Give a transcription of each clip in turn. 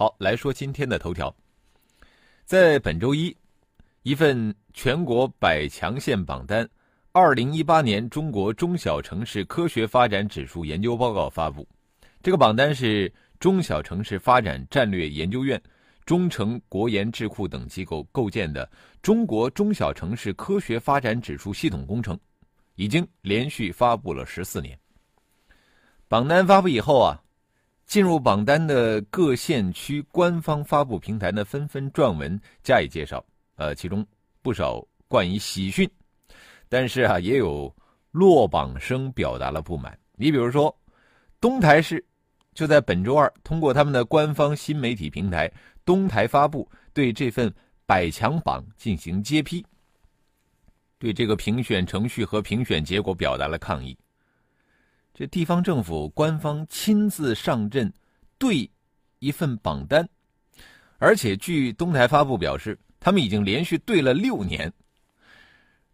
好，来说今天的头条。在本周一，一份全国百强县榜单。二零一八年中国中小城市科学发展指数研究报告发布，这个榜单是中小城市发展战略研究院、中城国研智库等机构构建的中国中小城市科学发展指数系统工程，已经连续发布了十四年。榜单发布以后啊，进入榜单的各县区官方发布平台呢，纷纷撰文加以介绍，呃，其中不少冠以喜讯。但是啊，也有落榜生表达了不满。你比如说，东台市就在本周二通过他们的官方新媒体平台“东台发布”对这份百强榜进行揭批，对这个评选程序和评选结果表达了抗议。这地方政府官方亲自上阵对一份榜单，而且据东台发布表示，他们已经连续对了六年。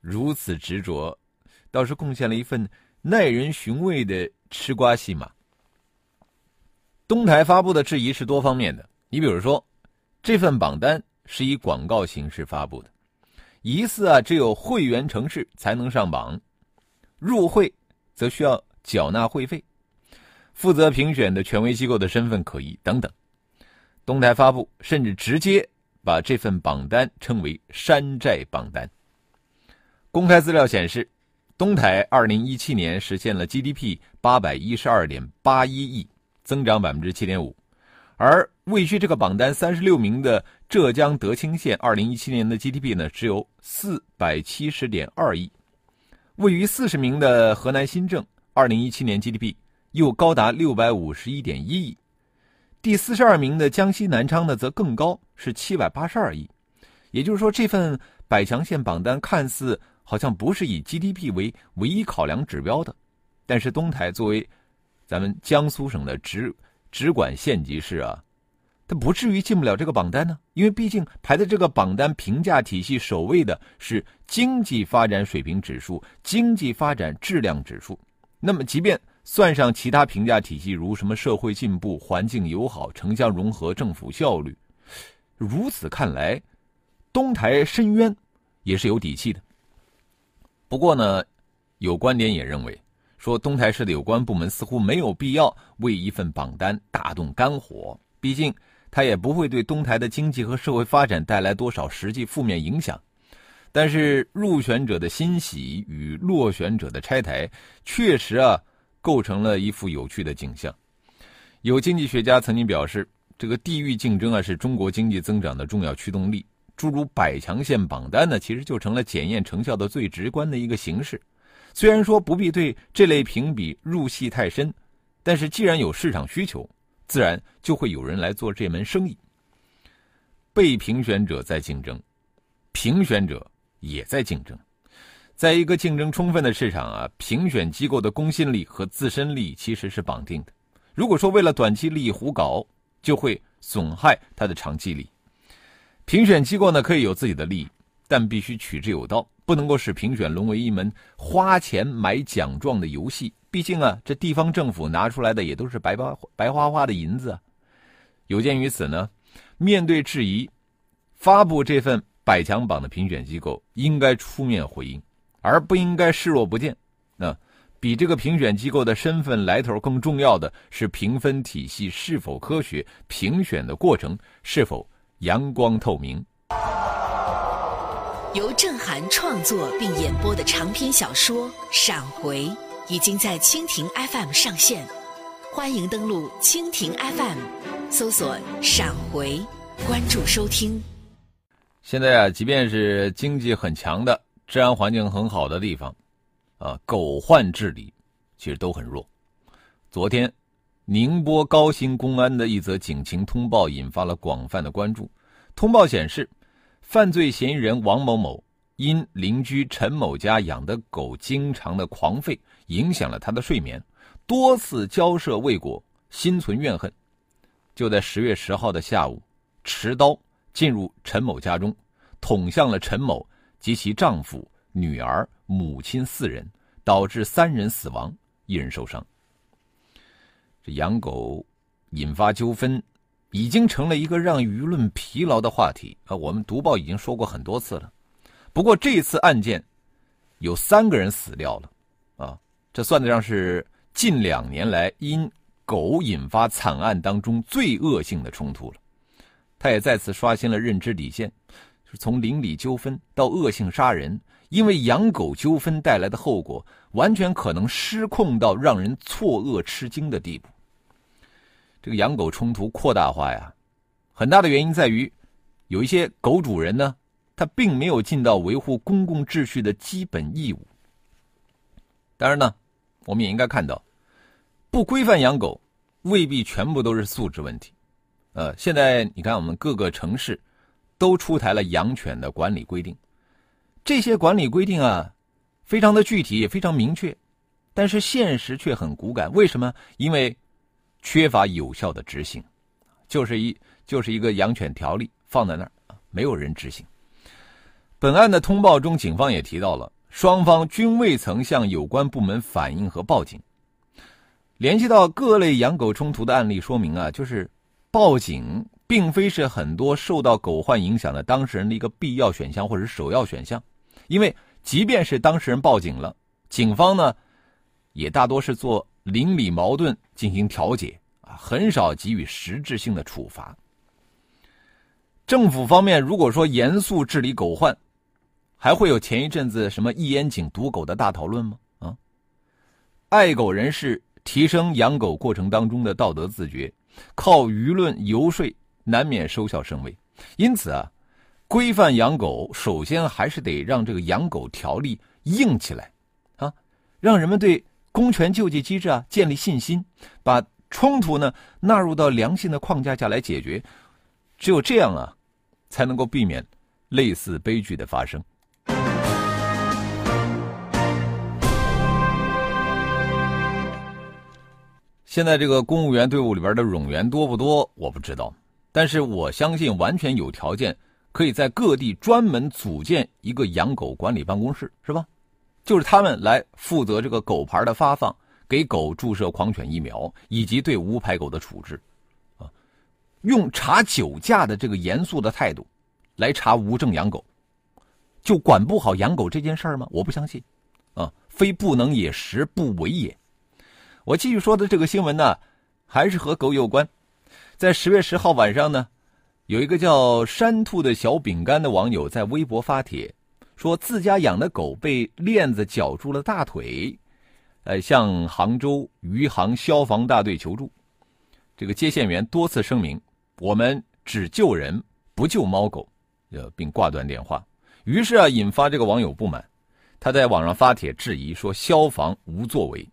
如此执着，倒是贡献了一份耐人寻味的吃瓜戏码。东台发布的质疑是多方面的，你比如说，这份榜单是以广告形式发布的，疑似啊只有会员城市才能上榜，入会则需要缴纳会费，负责评选的权威机构的身份可疑等等。东台发布甚至直接把这份榜单称为“山寨榜单”。公开资料显示，东台二零一七年实现了 GDP 八百一十二点八一亿，增长百分之七点五。而位居这个榜单三十六名的浙江德清县，二零一七年的 GDP 呢只有四百七十点二亿。位于四十名的河南新郑，二零一七年 GDP 又高达六百五十一点一亿。第四十二名的江西南昌呢则更高，是七百八十二亿。也就是说，这份百强县榜单看似。好像不是以 GDP 为唯一考量指标的，但是东台作为咱们江苏省的直直管县级市啊，它不至于进不了这个榜单呢。因为毕竟排在这个榜单评价体系首位的是经济发展水平指数、经济发展质量指数。那么，即便算上其他评价体系，如什么社会进步、环境友好、城乡融合、政府效率，如此看来，东台深渊也是有底气的。不过呢，有观点也认为，说东台市的有关部门似乎没有必要为一份榜单大动肝火，毕竟它也不会对东台的经济和社会发展带来多少实际负面影响。但是入选者的欣喜与落选者的拆台，确实啊，构成了一幅有趣的景象。有经济学家曾经表示，这个地域竞争啊，是中国经济增长的重要驱动力。诸如百强县榜单呢，其实就成了检验成效的最直观的一个形式。虽然说不必对这类评比入戏太深，但是既然有市场需求，自然就会有人来做这门生意。被评选者在竞争，评选者也在竞争。在一个竞争充分的市场啊，评选机构的公信力和自身利益其实是绑定的。如果说为了短期利益胡搞，就会损害它的长期利益。评选机构呢可以有自己的利益，但必须取之有道，不能够使评选沦为一门花钱买奖状的游戏。毕竟啊，这地方政府拿出来的也都是白白花花的银子啊。有鉴于此呢，面对质疑，发布这份百强榜的评选机构应该出面回应，而不应该视若不见。那比这个评选机构的身份来头更重要的是评分体系是否科学，评选的过程是否。阳光透明，由郑涵创作并演播的长篇小说《闪回》已经在蜻蜓 FM 上线，欢迎登录蜻蜓 FM，搜索“闪回”，关注收听。现在啊，即便是经济很强的、治安环境很好的地方，啊，狗患治理其实都很弱。昨天。宁波高新公安的一则警情通报引发了广泛的关注。通报显示，犯罪嫌疑人王某某因邻居陈某家养的狗经常的狂吠，影响了他的睡眠，多次交涉未果，心存怨恨，就在十月十号的下午，持刀进入陈某家中，捅向了陈某及其丈夫、女儿、母亲四人，导致三人死亡，一人受伤。这养狗引发纠纷。已经成了一个让舆论疲劳的话题啊！我们读报已经说过很多次了。不过这次案件有三个人死掉了，啊，这算得上是近两年来因狗引发惨案当中最恶性的冲突了。他也再次刷新了认知底线，从邻里纠纷到恶性杀人，因为养狗纠纷带来的后果，完全可能失控到让人错愕吃惊的地步。这个养狗冲突扩大化呀，很大的原因在于，有一些狗主人呢，他并没有尽到维护公共秩序的基本义务。当然呢，我们也应该看到，不规范养狗未必全部都是素质问题。呃，现在你看，我们各个城市都出台了养犬的管理规定，这些管理规定啊，非常的具体也非常明确，但是现实却很骨感。为什么？因为缺乏有效的执行，就是一就是一个养犬条例放在那儿，没有人执行。本案的通报中，警方也提到了双方均未曾向有关部门反映和报警。联系到各类养狗冲突的案例，说明啊，就是报警并非是很多受到狗患影响的当事人的一个必要选项或者首要选项，因为即便是当事人报警了，警方呢，也大多是做。邻里矛盾进行调解啊，很少给予实质性的处罚。政府方面如果说严肃治理狗患，还会有前一阵子什么一烟井毒狗的大讨论吗？啊，爱狗人士提升养狗过程当中的道德自觉，靠舆论游说难免收效甚微。因此啊，规范养狗首先还是得让这个养狗条例硬起来啊，让人们对。公权救济机制啊，建立信心，把冲突呢纳入到良性的框架下来解决，只有这样啊，才能够避免类似悲剧的发生。现在这个公务员队伍里边的冗员多不多，我不知道，但是我相信完全有条件可以在各地专门组建一个养狗管理办公室，是吧？就是他们来负责这个狗牌的发放，给狗注射狂犬疫苗，以及对无牌狗的处置，啊，用查酒驾的这个严肃的态度，来查无证养狗，就管不好养狗这件事儿吗？我不相信，啊，非不能也，实不为也。我继续说的这个新闻呢，还是和狗有关。在十月十号晚上呢，有一个叫山兔的小饼干的网友在微博发帖。说自家养的狗被链子绞住了大腿，呃，向杭州余杭消防大队求助。这个接线员多次声明：“我们只救人，不救猫狗。”呃，并挂断电话。于是啊，引发这个网友不满，他在网上发帖质疑说：“消防无作为。”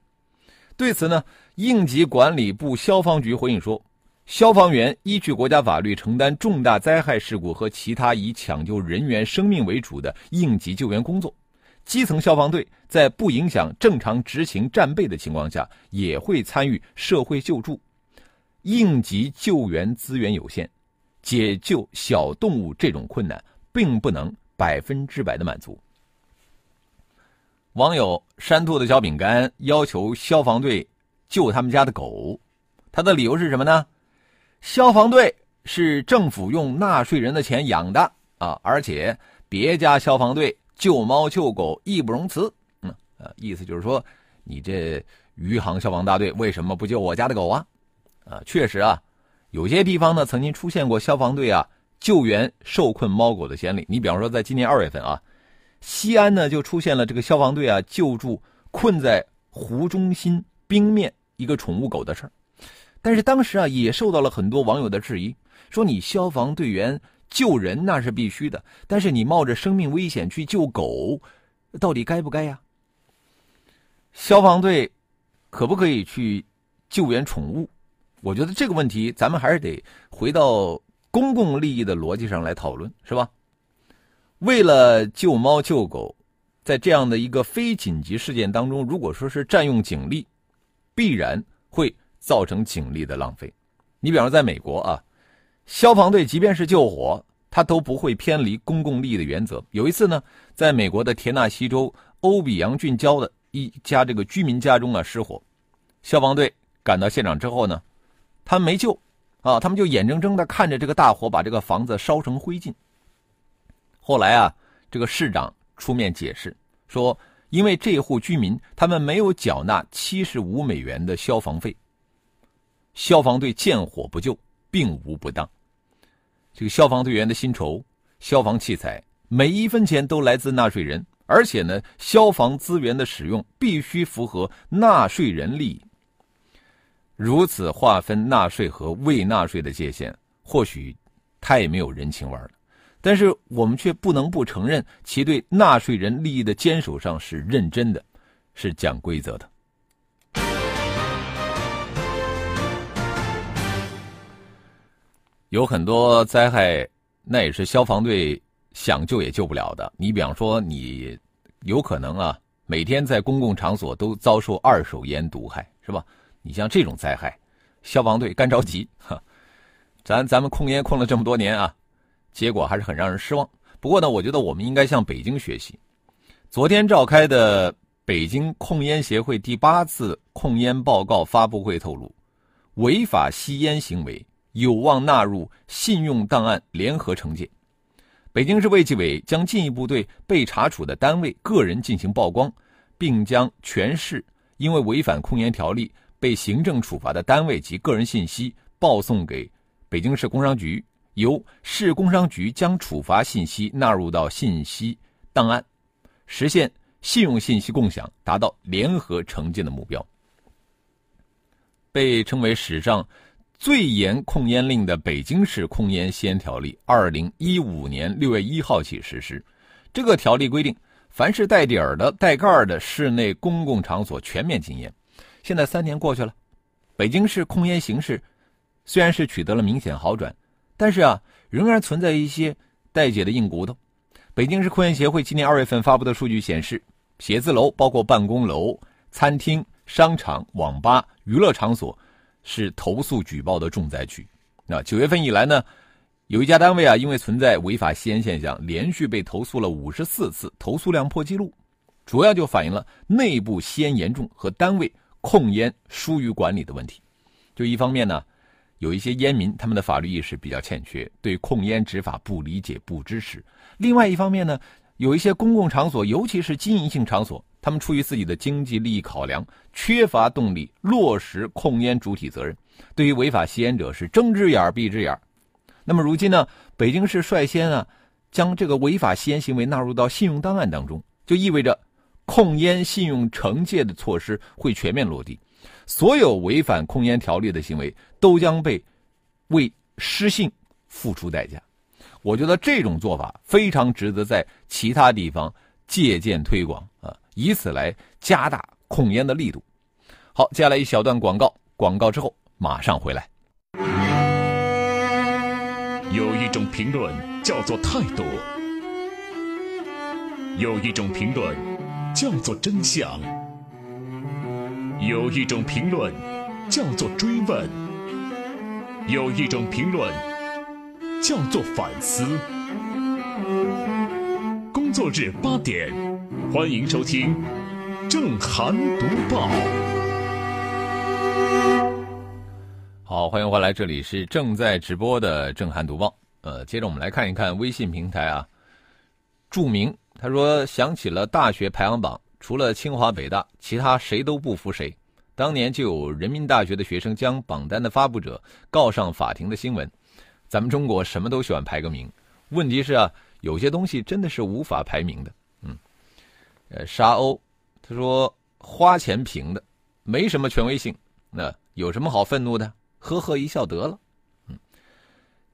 对此呢，应急管理部消防局回应说。消防员依据国家法律承担重大灾害事故和其他以抢救人员生命为主的应急救援工作。基层消防队在不影响正常执行战备的情况下，也会参与社会救助。应急救援资源有限，解救小动物这种困难并不能百分之百的满足。网友山兔的小饼干要求消防队救他们家的狗，他的理由是什么呢？消防队是政府用纳税人的钱养的啊，而且别家消防队救猫救狗义不容辞。嗯，呃，意思就是说，你这余杭消防大队为什么不救我家的狗啊？啊，确实啊，有些地方呢曾经出现过消防队啊救援受困猫狗的先例。你比方说，在今年二月份啊，西安呢就出现了这个消防队啊救助困在湖中心冰面一个宠物狗的事儿。但是当时啊，也受到了很多网友的质疑，说你消防队员救人那是必须的，但是你冒着生命危险去救狗，到底该不该呀？消防队可不可以去救援宠物？我觉得这个问题咱们还是得回到公共利益的逻辑上来讨论，是吧？为了救猫救狗，在这样的一个非紧急事件当中，如果说是占用警力，必然会造成警力的浪费。你比方说，在美国啊，消防队即便是救火，他都不会偏离公共利益的原则。有一次呢，在美国的田纳西州欧比扬郡郊的一家这个居民家中啊失火，消防队赶到现场之后呢，他们没救。啊，他们就眼睁睁的看着这个大火把这个房子烧成灰烬。后来啊，这个市长出面解释说，因为这户居民他们没有缴纳七十五美元的消防费，消防队见火不救，并无不当。这个消防队员的薪酬、消防器材每一分钱都来自纳税人，而且呢，消防资源的使用必须符合纳税人利益。如此划分纳税和未纳税的界限，或许太没有人情味了。但是我们却不能不承认，其对纳税人利益的坚守上是认真的，是讲规则的。有很多灾害，那也是消防队想救也救不了的。你比方说，你有可能啊，每天在公共场所都遭受二手烟毒害，是吧？你像这种灾害，消防队干着急哈，咱咱们控烟控了这么多年啊，结果还是很让人失望。不过呢，我觉得我们应该向北京学习。昨天召开的北京控烟协会第八次控烟报告发布会透露，违法吸烟行为有望纳入信用档案联合惩戒。北京市卫计委将进一步对被查处的单位、个人进行曝光，并将全市因为违反控烟条例。被行政处罚的单位及个人信息报送给北京市工商局，由市工商局将处罚信息纳入到信息档案，实现信用信息共享，达到联合惩戒的目标。被称为史上最严控烟令的北京市控烟吸烟条例，二零一五年六月一号起实施。这个条例规定，凡是带底儿的、带盖儿的室内公共场所全面禁烟。现在三年过去了，北京市控烟形势虽然是取得了明显好转，但是啊，仍然存在一些待解的硬骨头。北京市控烟协会今年二月份发布的数据显示，写字楼包括办公楼、餐厅、商场、网吧、娱乐场所是投诉举报的重灾区。那九月份以来呢，有一家单位啊，因为存在违法吸烟现象，连续被投诉了五十四次，投诉量破纪录，主要就反映了内部吸烟严重和单位。控烟疏于管理的问题，就一方面呢，有一些烟民他们的法律意识比较欠缺，对控烟执法不理解不支持；另外一方面呢，有一些公共场所，尤其是经营性场所，他们出于自己的经济利益考量，缺乏动力落实控烟主体责任，对于违法吸烟者是睁只眼闭只眼。那么如今呢，北京市率先啊，将这个违法吸烟行为纳入到信用档案当中，就意味着。控烟信用惩戒的措施会全面落地，所有违反控烟条例的行为都将被为失信付出代价。我觉得这种做法非常值得在其他地方借鉴推广啊，以此来加大控烟的力度。好，接下来一小段广告，广告之后马上回来。有一种评论叫做态度，有一种评论。叫做真相，有一种评论叫做追问，有一种评论叫做反思。工作日八点，欢迎收听正涵读报。好，欢迎回来，这里是正在直播的正涵读报。呃，接着我们来看一看微信平台啊，著名。他说：“想起了大学排行榜，除了清华北大，其他谁都不服谁。当年就有人民大学的学生将榜单的发布者告上法庭的新闻。咱们中国什么都喜欢排个名，问题是啊，有些东西真的是无法排名的。嗯，呃，沙鸥，他说花钱评的，没什么权威性，那有什么好愤怒的？呵呵一笑得了。嗯，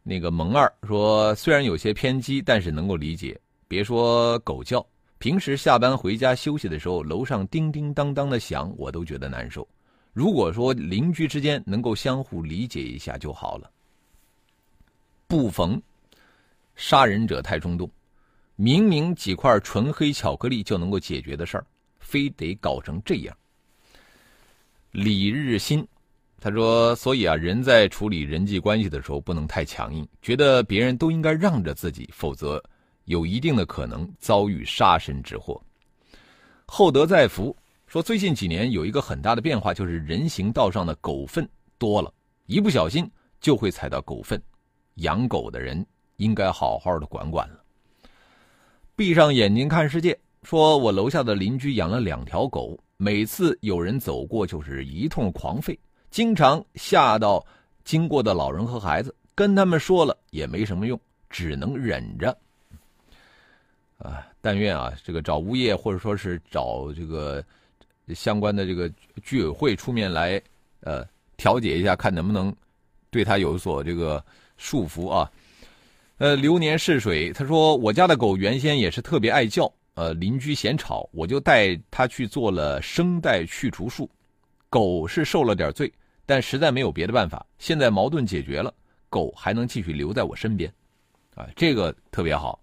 那个萌二说，虽然有些偏激，但是能够理解。”别说狗叫，平时下班回家休息的时候，楼上叮叮当当的响，我都觉得难受。如果说邻居之间能够相互理解一下就好了。不逢杀人者太冲动，明明几块纯黑巧克力就能够解决的事儿，非得搞成这样。李日新他说：“所以啊，人在处理人际关系的时候不能太强硬，觉得别人都应该让着自己，否则有一定的可能遭遇杀身之祸。”厚德载福说：“最近几年有一个很大的变化，就是人行道上的狗粪多了，一不小心就会踩到狗粪。养狗的人应该好好的管管了。”闭上眼睛看世界说：“我楼下的邻居养了两条狗，每次有人走过就是一通狂吠。”经常吓到经过的老人和孩子，跟他们说了也没什么用，只能忍着。啊，但愿啊，这个找物业或者说是找这个相关的这个居委会出面来，呃，调解一下，看能不能对他有所这个束缚啊。呃，流年逝水，他说我家的狗原先也是特别爱叫，呃，邻居嫌吵，我就带他去做了声带去除术，狗是受了点罪。但实在没有别的办法，现在矛盾解决了，狗还能继续留在我身边，啊，这个特别好，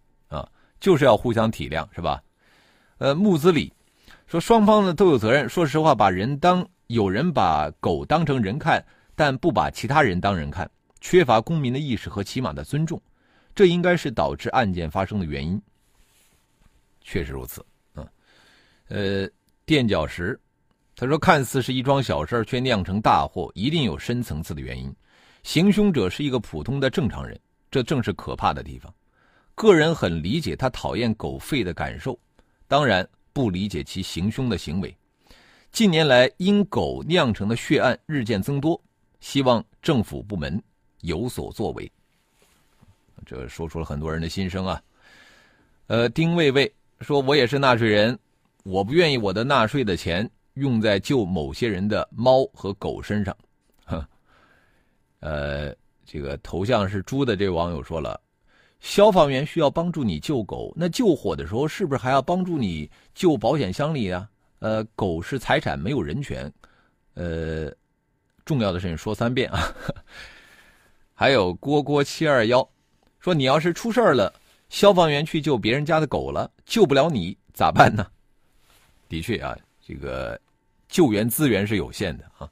就是要互相体谅，是吧？呃，木子李说双方呢都有责任。说实话，把人当有人把狗当成人看，但不把其他人当人看，缺乏公民的意识和起码的尊重，这应该是导致案件发生的原因。确实如此，嗯，呃，垫脚石。他说：“看似是一桩小事，却酿成大祸，一定有深层次的原因。行凶者是一个普通的正常人，这正是可怕的地方。个人很理解他讨厌狗吠的感受，当然不理解其行凶的行为。近年来，因狗酿成的血案日渐增多，希望政府部门有所作为。”这说出了很多人的心声啊。呃，丁卫卫说：“我也是纳税人，我不愿意我的纳税的钱。”用在救某些人的猫和狗身上，哼，呃，这个头像是猪的这位网友说了，消防员需要帮助你救狗，那救火的时候是不是还要帮助你救保险箱里啊？呃，狗是财产，没有人权，呃，重要的事情说三遍啊。还有郭郭七二幺说，你要是出事了，消防员去救别人家的狗了，救不了你咋办呢？的确啊，这个。救援资源是有限的啊！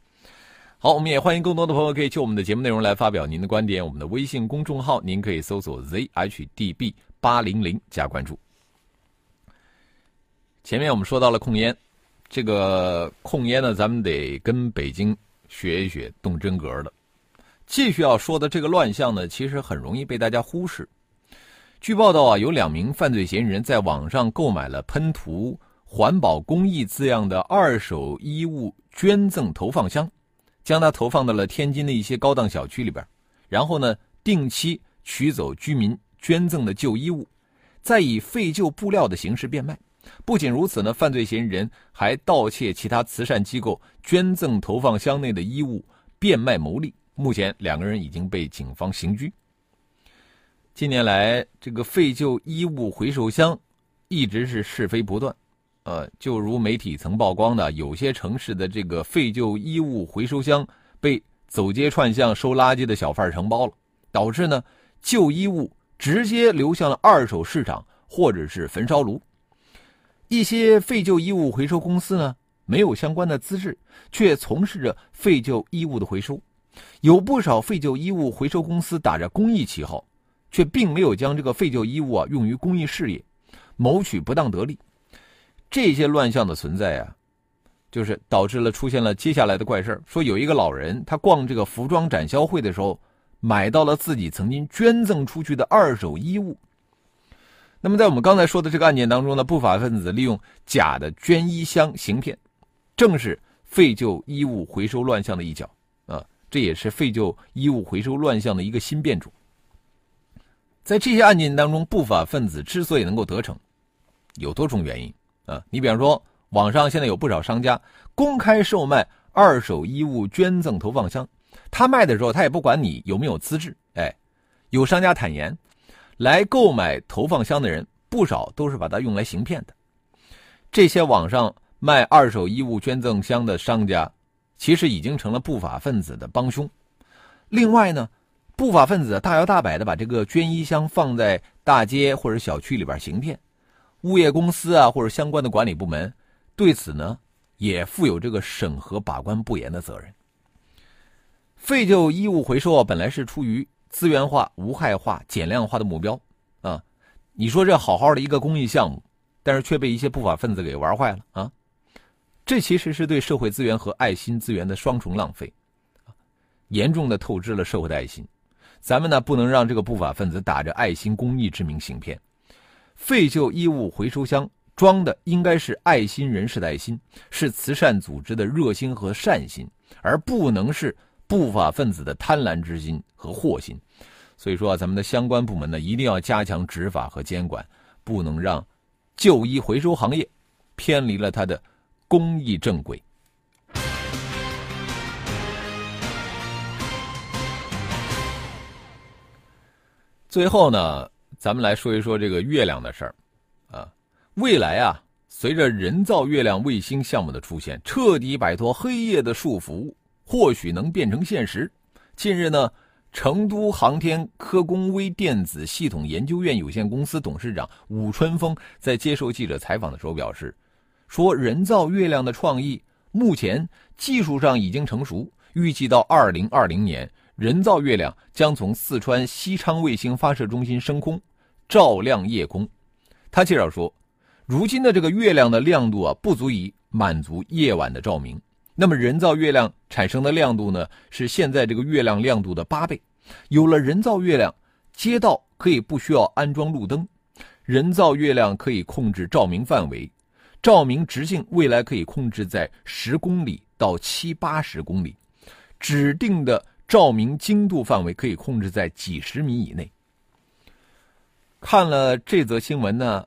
好，我们也欢迎更多的朋友可以就我们的节目内容来发表您的观点。我们的微信公众号您可以搜索 zhdb 八零零加关注。前面我们说到了控烟，这个控烟呢，咱们得跟北京学一学，动真格的。继续要说的这个乱象呢，其实很容易被大家忽视。据报道啊，有两名犯罪嫌疑人在网上购买了喷涂。环保公益字样的二手衣物捐赠投放箱，将它投放到了天津的一些高档小区里边，然后呢，定期取走居民捐赠的旧衣物，再以废旧布料的形式变卖。不仅如此呢，犯罪嫌疑人还盗窃其他慈善机构捐赠投放箱内的衣物变卖牟利。目前，两个人已经被警方刑拘。近年来，这个废旧衣物回收箱一直是是非不断。呃，就如媒体曾曝光的，有些城市的这个废旧衣物回收箱被走街串巷收垃圾的小贩承包了，导致呢旧衣物直接流向了二手市场或者是焚烧炉。一些废旧衣物回收公司呢没有相关的资质，却从事着废旧衣物的回收。有不少废旧衣物回收公司打着公益旗号，却并没有将这个废旧衣物啊用于公益事业，谋取不当得利。这些乱象的存在啊，就是导致了出现了接下来的怪事说有一个老人，他逛这个服装展销会的时候，买到了自己曾经捐赠出去的二手衣物。那么在我们刚才说的这个案件当中呢，不法分子利用假的捐衣箱行骗，正是废旧衣物回收乱象的一角啊。这也是废旧衣物回收乱象的一个新变种。在这些案件当中，不法分子之所以能够得逞，有多种原因。啊，你比方说，网上现在有不少商家公开售卖二手衣物捐赠投放箱，他卖的时候他也不管你有没有资质，哎，有商家坦言，来购买投放箱的人不少都是把它用来行骗的。这些网上卖二手衣物捐赠箱的商家，其实已经成了不法分子的帮凶。另外呢，不法分子大摇大摆的把这个捐衣箱放在大街或者小区里边行骗，物业公司啊或者相关的管理部门对此呢也负有这个审核把关不严的责任。废旧衣物回收啊，本来是出于资源化、无害化、减量化的目标啊，你说这好好的一个公益项目，但是却被一些不法分子给玩坏了啊，这其实是对社会资源和爱心资源的双重浪费，严重的透支了社会的爱心。咱们呢不能让这个不法分子打着爱心公益之名行骗。废旧衣物回收箱装的应该是爱心人士的爱心，是慈善组织的热心和善心，而不能是不法分子的贪婪之心和祸心。所以说啊，咱们的相关部门呢一定要加强执法和监管，不能让旧衣回收行业偏离了它的公益正轨。最后呢，咱们来说一说这个月亮的事儿，啊，未来啊，随着人造月亮卫星项目的出现，彻底摆脱黑夜的束缚，或许能变成现实。近日呢，成都航天科工微电子系统研究院有限公司董事长武春风在接受记者采访的时候表示，说人造月亮的创意目前技术上已经成熟，预计到二零二零年。人造月亮将从四川西昌卫星发射中心升空，照亮夜空。他介绍说，如今的这个月亮的亮度啊，不足以满足夜晚的照明。那么，人造月亮产生的亮度呢，是现在这个月亮亮度的八倍。有了人造月亮，街道可以不需要安装路灯，人造月亮可以控制照明范围，照明直径未来可以控制在十公里到七八十公里，指定的。照明精度范围可以控制在几十米以内。看了这则新闻呢，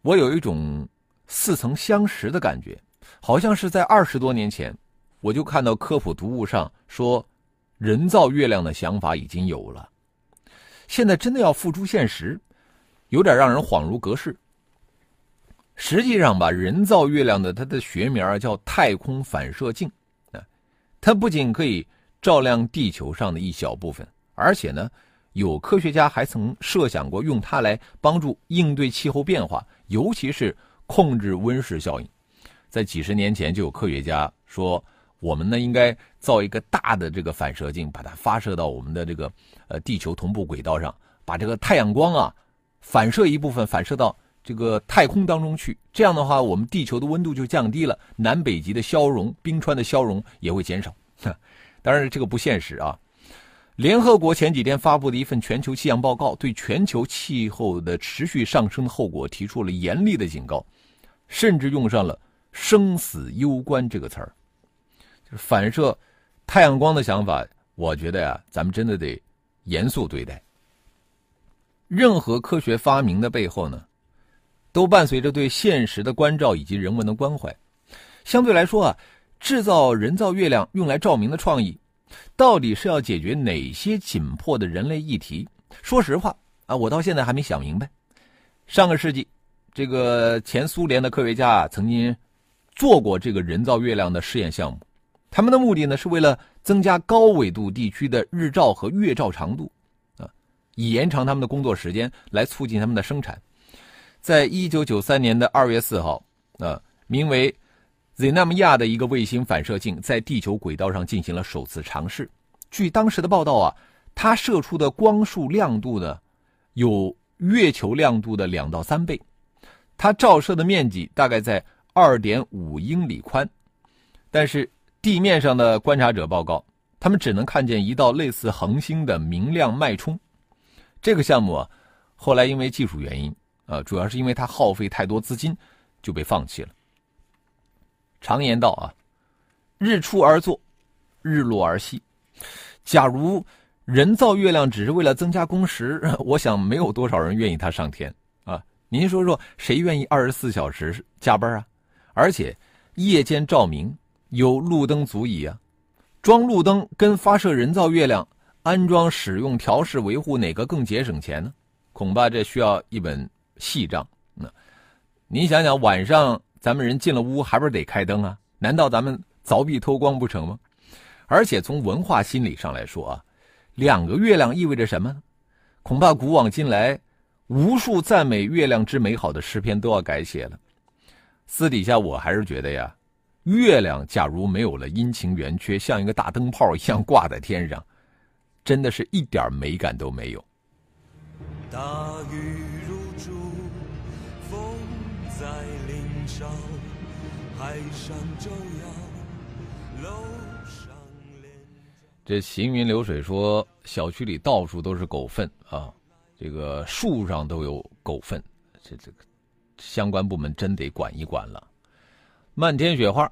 我有一种似曾相识的感觉，好像是在二十多年前，我就看到科普读物上说，人造月亮的想法已经有了，现在真的要付诸现实，有点让人恍如隔世。实际上吧，人造月亮的它的学名叫太空反射镜啊，它不仅可以。照亮地球上的一小部分，而且呢，有科学家还曾设想过用它来帮助应对气候变化，尤其是控制温室效应。在几十年前，就有科学家说，我们呢应该造一个大的这个反射镜，把它发射到我们的这个呃地球同步轨道上，把这个太阳光啊反射一部分，反射到这个太空当中去。这样的话，我们地球的温度就降低了，南北极的消融、冰川的消融也会减少。当然，这个不现实啊！联合国前几天发布的一份全球气象报告，对全球气候的持续上升的后果提出了严厉的警告，甚至用上了“生死攸关”这个词儿。就是反射太阳光的想法，我觉得呀，咱们真的得严肃对待。任何科学发明的背后呢，都伴随着对现实的关照以及人文的关怀。相对来说啊。制造人造月亮用来照明的创意，到底是要解决哪些紧迫的人类议题？说实话啊，我到现在还没想明白。上个世纪，这个前苏联的科学家啊，曾经做过这个人造月亮的试验项目。他们的目的呢，是为了增加高纬度地区的日照和月照长度，啊，以延长他们的工作时间，来促进他们的生产。在一九九三年的二月四号，啊，名为。Z 纳米亚的一个卫星反射镜在地球轨道上进行了首次尝试。据当时的报道啊，它射出的光束亮度呢，有月球亮度的两到三倍。它照射的面积大概在二点五英里宽。但是地面上的观察者报告，他们只能看见一道类似恒星的明亮脉冲。这个项目啊，后来因为技术原因啊，主要是因为它耗费太多资金，就被放弃了。常言道啊，日出而作，日落而息。假如人造月亮只是为了增加工时，我想没有多少人愿意它上天啊。您说说，谁愿意二十四小时加班啊？而且夜间照明有路灯足矣啊。装路灯跟发射人造月亮、安装、使用、调试、维护哪个更节省钱呢？恐怕这需要一本细账。那您想想，晚上。咱们人进了屋，还不是得开灯啊？难道咱们凿壁偷光不成吗？而且从文化心理上来说啊，两个月亮意味着什么？恐怕古往今来，无数赞美月亮之美好的诗篇都要改写了。私底下我还是觉得呀，月亮假如没有了阴晴圆缺，像一个大灯泡一样挂在天上，真的是一点美感都没有。大雨如注，风在林梢，海上照耀，楼上。这行云流水说，小区里到处都是狗粪啊，这个树上都有狗粪，这这个。相关部门真得管一管了。漫天雪花，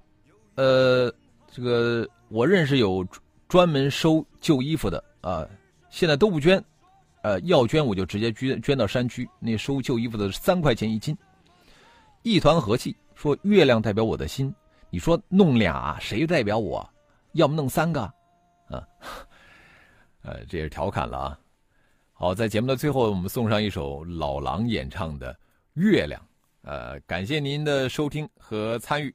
呃，这个我认识有专门收旧衣服的啊，现在都不捐，呃，要捐我就直接捐捐到山区。那收旧衣服的三块钱一斤，一团和气。说月亮代表我的心，你说弄俩谁代表我？要么弄三个，啊，呃，这也是调侃了啊。好，在节目的最后，我们送上一首老狼演唱的《月亮》。呃，感谢您的收听和参与，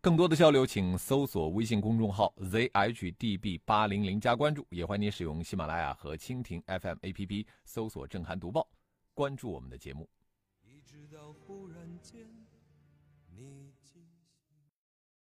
更多的交流，请搜索微信公众号 zhdb 八零零加关注，也欢迎您使用喜马拉雅和蜻蜓 FM APP 搜索“正涵读报”，关注我们的节目。一直到忽然间你